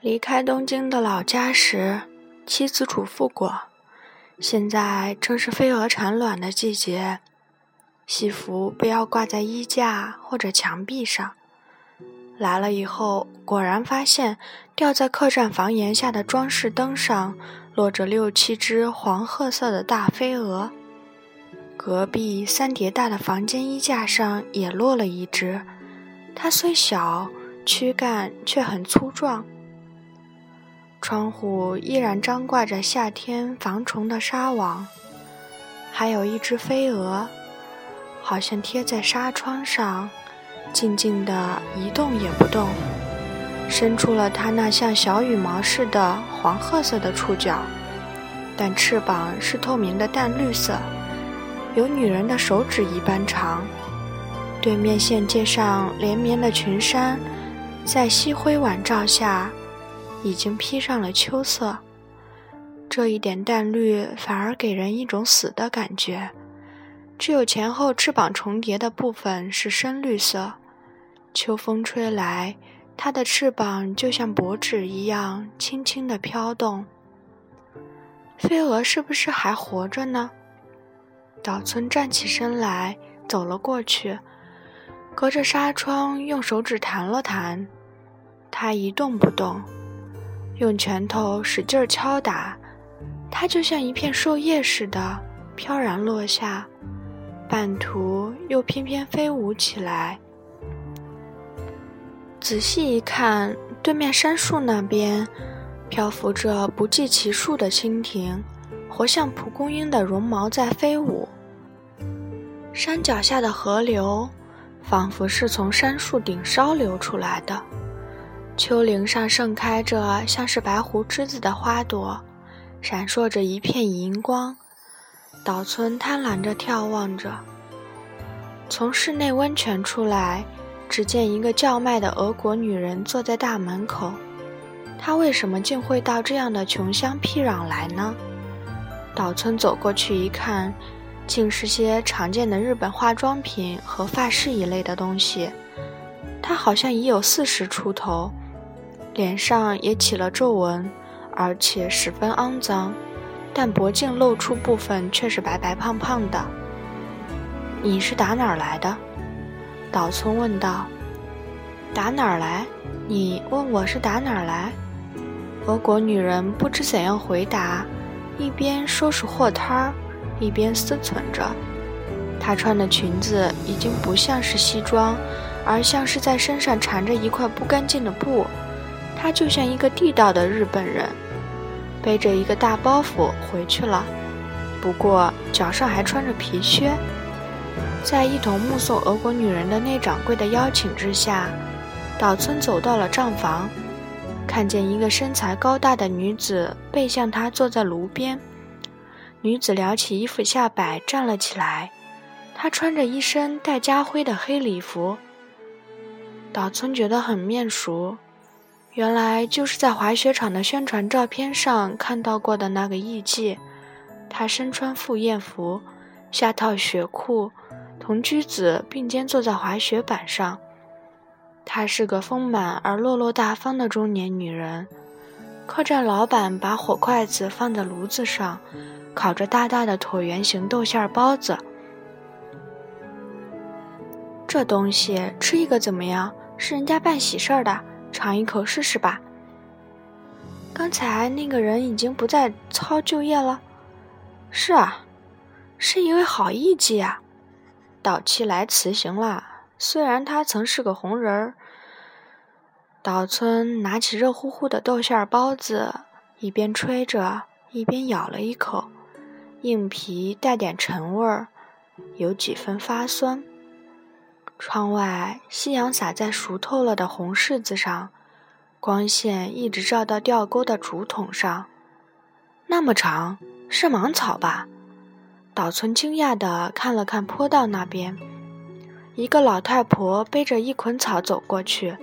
离开东京的老家时，妻子嘱咐过：现在正是飞蛾产卵的季节，西服不要挂在衣架或者墙壁上。来了以后，果然发现吊在客栈房檐下的装饰灯上落着六七只黄褐色的大飞蛾。隔壁三叠大的房间衣架上也落了一只，它虽小，躯干却很粗壮。窗户依然张挂着夏天防虫的纱网，还有一只飞蛾，好像贴在纱窗上。静静地一动也不动，伸出了它那像小羽毛似的黄褐色的触角，但翅膀是透明的淡绿色，有女人的手指一般长。对面线界上连绵的群山，在夕辉晚照下，已经披上了秋色。这一点淡绿反而给人一种死的感觉，只有前后翅膀重叠的部分是深绿色。秋风吹来，它的翅膀就像薄纸一样轻轻地飘动。飞蛾是不是还活着呢？岛村站起身来，走了过去，隔着纱窗用手指弹了弹，它一动不动。用拳头使劲敲打，它就像一片树叶似的飘然落下，半途又翩翩飞舞起来。仔细一看，对面杉树那边漂浮着不计其数的蜻蜓，活像蒲公英的绒毛在飞舞。山脚下的河流，仿佛是从杉树顶梢流出来的。丘陵上盛开着像是白胡栀子的花朵，闪烁着一片银光。岛村贪婪着眺望着，从室内温泉出来。只见一个叫卖的俄国女人坐在大门口，她为什么竟会到这样的穷乡僻壤来呢？岛村走过去一看，竟是些常见的日本化妆品和发饰一类的东西。她好像已有四十出头，脸上也起了皱纹，而且十分肮脏，但脖颈露出部分却是白白胖胖的。你是打哪儿来的？岛村问道：“打哪儿来？你问我是打哪儿来？”俄国女人不知怎样回答，一边收拾货摊儿，一边思忖着。她穿的裙子已经不像是西装，而像是在身上缠着一块不干净的布。她就像一个地道的日本人，背着一个大包袱回去了，不过脚上还穿着皮靴。在一同目送俄国女人的内掌柜的邀请之下，岛村走到了账房，看见一个身材高大的女子背向他坐在炉边。女子撩起衣服下摆站了起来，她穿着一身带家徽的黑礼服。岛村觉得很面熟，原来就是在滑雪场的宣传照片上看到过的那个艺妓。她身穿赴宴服，下套雪裤。同居子并肩坐在滑雪板上，她是个丰满而落落大方的中年女人。客栈老板把火筷子放在炉子上，烤着大大的椭圆形豆馅包子。这东西吃一个怎么样？是人家办喜事儿的，尝一口试试吧。刚才那个人已经不在操就业了。是啊，是一位好艺妓啊。岛七来辞行了，虽然他曾是个红人儿。岛村拿起热乎乎的豆馅包子，一边吹着，一边咬了一口，硬皮带点陈味儿，有几分发酸。窗外夕阳洒在熟透了的红柿子上，光线一直照到吊钩的竹筒上，那么长，是芒草吧？岛村惊讶地看了看坡道那边，一个老太婆背着一捆草走过去，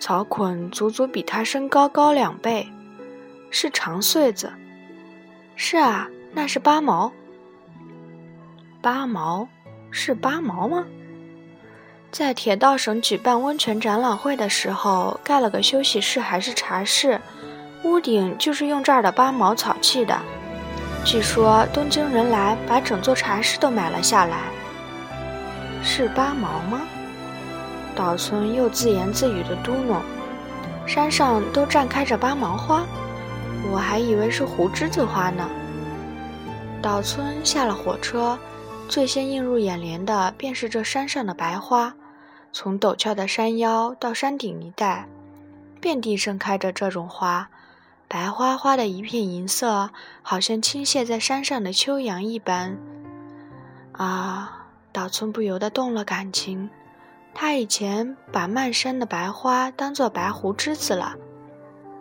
草捆足足比她身高高两倍，是长穗子。是啊，那是八毛。八毛，是八毛吗？在铁道省举办温泉展览会的时候，盖了个休息室还是茶室，屋顶就是用这儿的八毛草砌的。据说东京人来把整座茶室都买了下来。是八毛吗？岛村又自言自语的嘟哝：“山上都绽开着八毛花，我还以为是胡栀子花呢。”岛村下了火车，最先映入眼帘的便是这山上的白花。从陡峭的山腰到山顶一带，遍地盛开着这种花，白花花的一片银色，好像倾泻在山上的秋阳一般。啊，岛村不由得动了感情。他以前把漫山的白花当作白胡栀子了，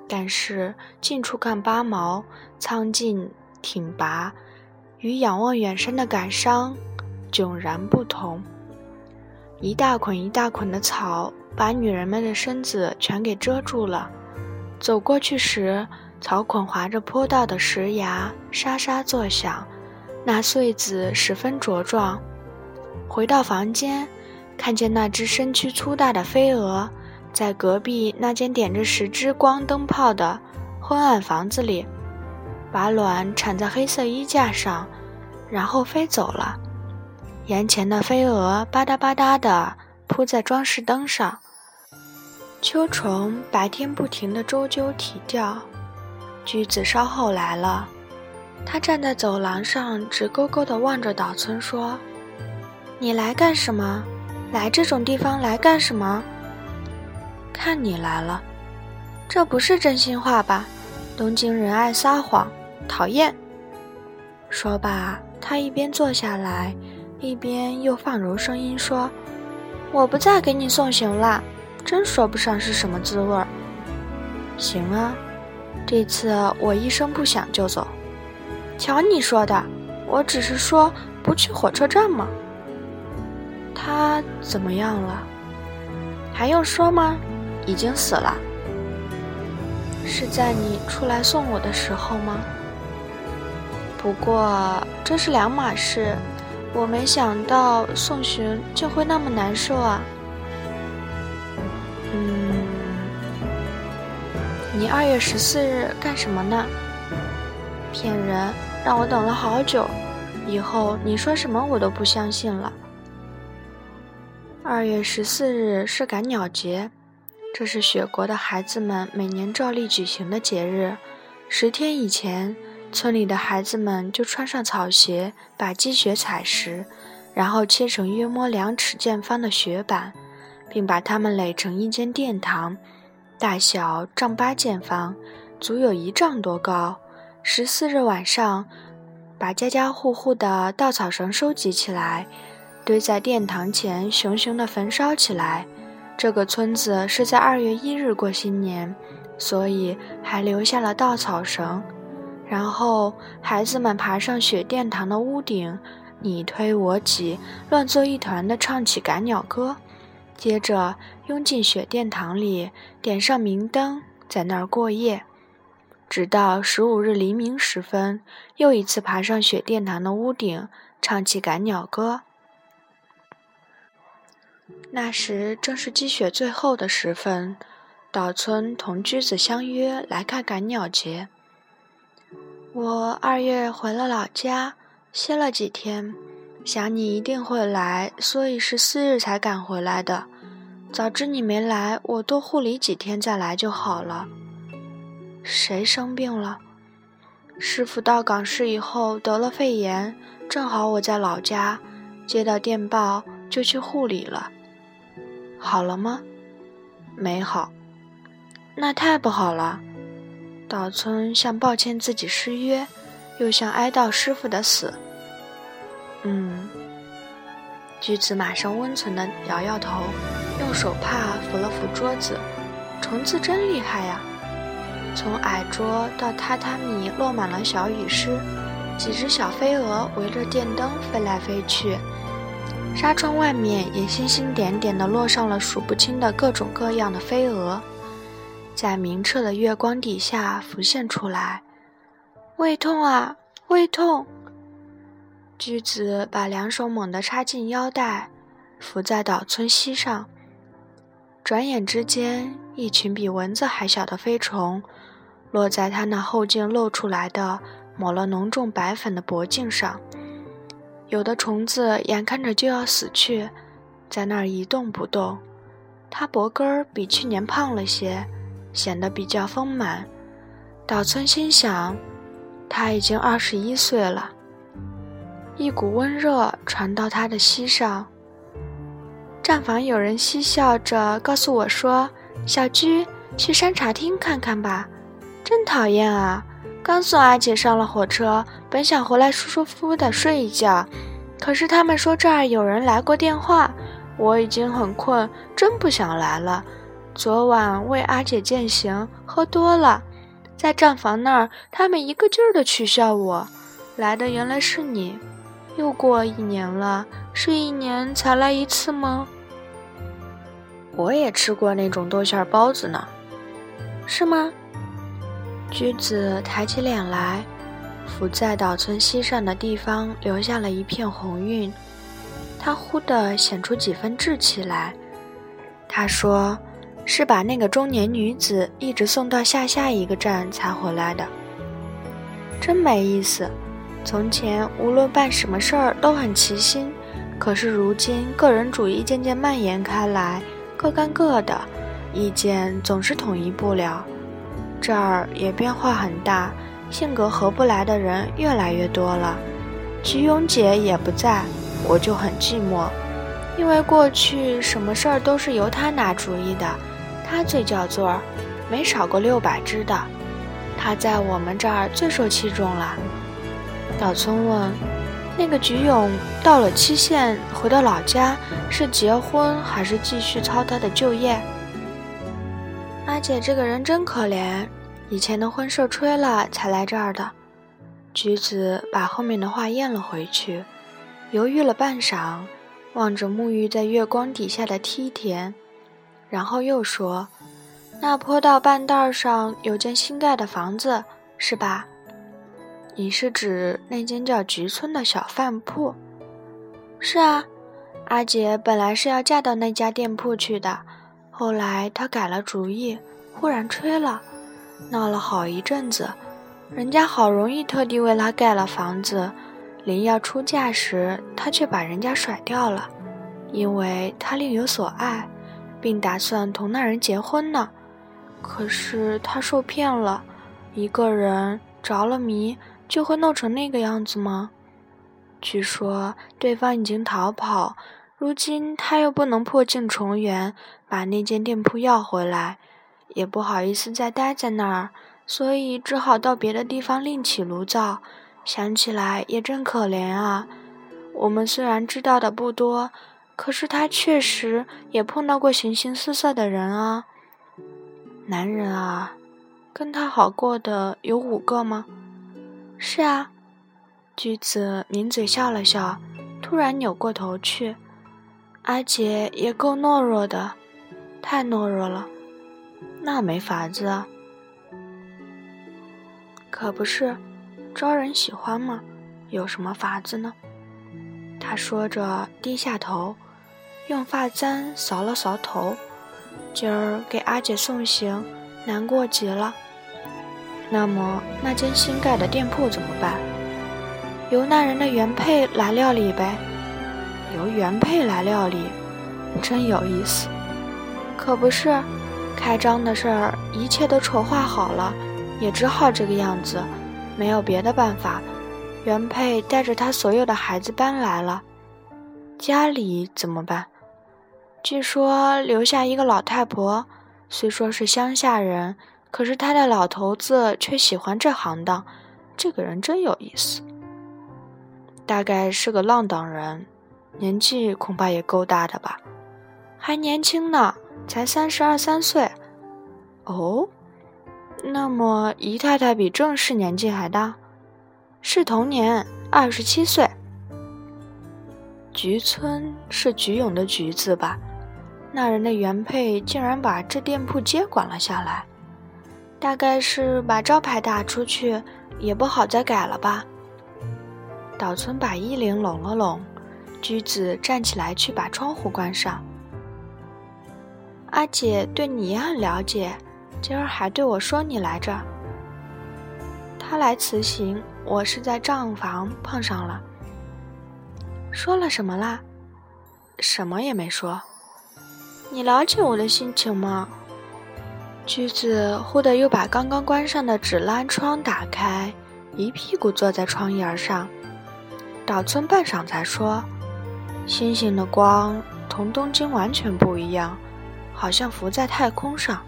但是近处看八毛，苍劲挺拔，与仰望远山的感伤迥然不同。一大捆一大捆的草，把女人们的身子全给遮住了。走过去时，草捆划着坡道的石崖，沙沙作响，那穗子十分茁壮。回到房间，看见那只身躯粗大的飞蛾，在隔壁那间点着十支光灯泡的昏暗房子里，把卵产在黑色衣架上，然后飞走了。眼前的飞蛾吧嗒吧嗒地扑在装饰灯上，秋虫白天不停地周啾啼叫。驹子稍后来了，他站在走廊上，直勾勾地望着岛村说：“你来干什么？来这种地方来干什么？看你来了，这不是真心话吧？东京人爱撒谎，讨厌。”说罢，他一边坐下来。一边又放柔声音说：“我不再给你送行了，真说不上是什么滋味儿。行啊，这次我一声不响就走。瞧你说的，我只是说不去火车站吗？他怎么样了？还用说吗？已经死了。是在你出来送我的时候吗？不过这是两码事。”我没想到送行就会那么难受啊！嗯，你二月十四日干什么呢？骗人，让我等了好久，以后你说什么我都不相信了。二月十四日是赶鸟节，这是雪国的孩子们每年照例举行的节日。十天以前。村里的孩子们就穿上草鞋，把积雪踩实，然后切成约摸两尺见方的雪板，并把它们垒成一间殿堂，大小丈八见方，足有一丈多高。十四日晚上，把家家户户的稻草绳收集起来，堆在殿堂前，熊熊地焚烧起来。这个村子是在二月一日过新年，所以还留下了稻草绳。然后，孩子们爬上雪殿堂的屋顶，你推我挤，乱作一团地唱起赶鸟歌。接着，拥进雪殿堂里，点上明灯，在那儿过夜，直到十五日黎明时分，又一次爬上雪殿堂的屋顶，唱起赶鸟歌。那时正是积雪最后的时分，岛村同驹子相约来看赶鸟节。我二月回了老家，歇了几天，想你一定会来，所以十四日才赶回来的。早知你没来，我多护理几天再来就好了。谁生病了？师傅到港市以后得了肺炎，正好我在老家，接到电报就去护理了。好了吗？没好。那太不好了。岛村像抱歉自己失约，又像哀悼师傅的死。嗯，菊子马上温存地摇摇头，用手帕扶了扶桌子。虫子真厉害呀！从矮桌到榻榻米落满了小雨湿，几只小飞蛾围着电灯飞来飞去，纱窗外面也星星点点地落上了数不清的各种各样的飞蛾。在明澈的月光底下浮现出来，胃痛啊，胃痛！驹子把两手猛地插进腰带，伏在岛村溪上。转眼之间，一群比蚊子还小的飞虫，落在他那后颈露出来的抹了浓重白粉的脖颈上。有的虫子眼看着就要死去，在那儿一动不动。他脖根儿比去年胖了些，显得比较丰满。岛村心想，他已经二十一岁了。一股温热传到他的膝上。站房有人嬉笑着告诉我说：“小居，去山茶厅看看吧。”真讨厌啊！刚送阿姐上了火车，本想回来舒舒服服的睡一觉，可是他们说这儿有人来过电话，我已经很困，真不想来了。昨晚为阿姐饯行，喝多了，在站房那儿，他们一个劲儿的取笑我。来的原来是你。又过一年了，是一年才来一次吗？我也吃过那种豆馅包子呢，是吗？橘子抬起脸来，伏在岛村溪上的地方留下了一片红晕，他忽地显出几分稚气来。他说：“是把那个中年女子一直送到下下一个站才回来的，真没意思。”从前无论办什么事儿都很齐心，可是如今个人主义渐渐蔓延开来，各干各的，意见总是统一不了。这儿也变化很大，性格合不来的人越来越多了。菊永姐也不在，我就很寂寞，因为过去什么事儿都是由她拿主意的，她最叫座儿，没少过六百只的，她在我们这儿最受器重了。岛村问：“那个菊永到了期限回到老家，是结婚还是继续操他的就业？”阿姐这个人真可怜，以前的婚事吹了才来这儿的。橘子把后面的话咽了回去，犹豫了半晌，望着沐浴在月光底下的梯田，然后又说：“那坡道半道上有间新盖的房子，是吧？”你是指那间叫菊村的小饭铺？是啊，阿杰本来是要嫁到那家店铺去的，后来他改了主意，忽然吹了，闹了好一阵子。人家好容易特地为他盖了房子，临要出嫁时，他却把人家甩掉了，因为他另有所爱，并打算同那人结婚呢。可是他受骗了，一个人着了迷。就会弄成那个样子吗？据说对方已经逃跑，如今他又不能破镜重圆，把那间店铺要回来，也不好意思再待在那儿，所以只好到别的地方另起炉灶。想起来也真可怜啊！我们虽然知道的不多，可是他确实也碰到过形形色色的人啊。男人啊，跟他好过的有五个吗？是啊，橘子抿嘴笑了笑，突然扭过头去。阿杰也够懦弱的，太懦弱了。那没法子啊。可不是，招人喜欢嘛，有什么法子呢？他说着，低下头，用发簪扫了扫头。今儿给阿姐送行，难过极了。那么那间新盖的店铺怎么办？由那人的原配来料理呗。由原配来料理，真有意思。可不是，开张的事儿一切都筹划好了，也只好这个样子，没有别的办法。原配带着他所有的孩子搬来了，家里怎么办？据说留下一个老太婆，虽说是乡下人。可是他的老头子却喜欢这行当，这个人真有意思。大概是个浪荡人，年纪恐怕也够大的吧，还年轻呢，才三十二三岁。哦，那么姨太太比正氏年纪还大，是同年，二十七岁。菊村是菊永的菊字吧？那人的原配竟然把这店铺接管了下来。大概是把招牌打出去，也不好再改了吧。岛村把衣领拢了拢，橘子站起来去把窗户关上。阿姐对你也很了解，今儿还对我说你来着。他来辞行，我是在账房碰上了。说了什么啦？什么也没说。你了解我的心情吗？橘子忽地又把刚刚关上的纸栏窗打开，一屁股坐在窗沿上。岛村半晌才说：“星星的光同东京完全不一样，好像浮在太空上。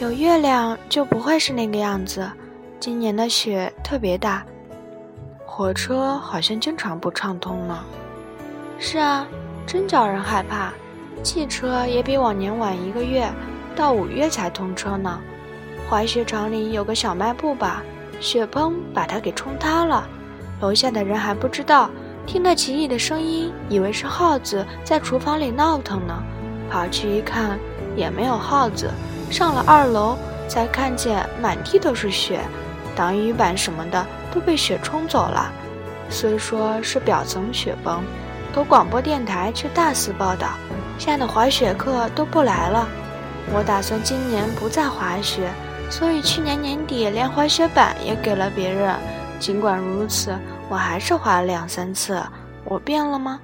有月亮就不会是那个样子。”今年的雪特别大，火车好像经常不畅通呢。是啊，真叫人害怕。汽车也比往年晚一个月，到五月才通车呢。滑雪场里有个小卖部吧，雪崩把它给冲塌了。楼下的人还不知道，听得奇异的声音，以为是耗子在厨房里闹腾呢。跑去一看，也没有耗子。上了二楼，才看见满地都是雪。挡雨板什么的都被雪冲走了，虽说是表层雪崩，可广播电台却大肆报道，吓得滑雪客都不来了。我打算今年不再滑雪，所以去年年底连滑雪板也给了别人。尽管如此，我还是滑了两三次。我变了吗？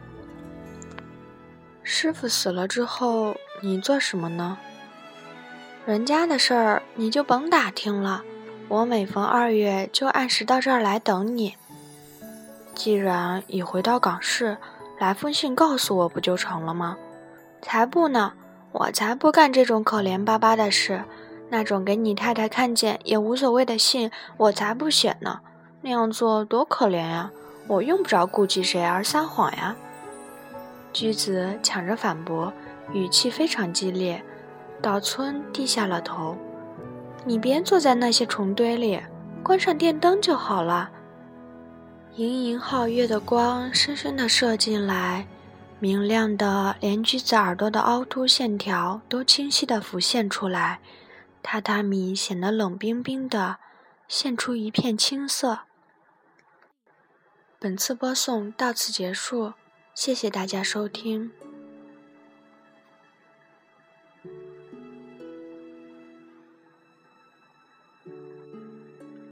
师傅死了之后，你做什么呢？人家的事儿你就甭打听了。我每逢二月就按时到这儿来等你。既然已回到港市，来封信告诉我不就成了吗？才不呢！我才不干这种可怜巴巴的事。那种给你太太看见也无所谓的信，我才不写呢。那样做多可怜呀！我用不着顾及谁而撒谎呀。居子抢着反驳，语气非常激烈。岛村低下了头。你别坐在那些虫堆里，关上电灯就好了。盈盈皓月的光深深地射进来，明亮的连橘子耳朵的凹凸线条都清晰地浮现出来，榻榻米显得冷冰冰的，现出一片青色。本次播送到此结束，谢谢大家收听。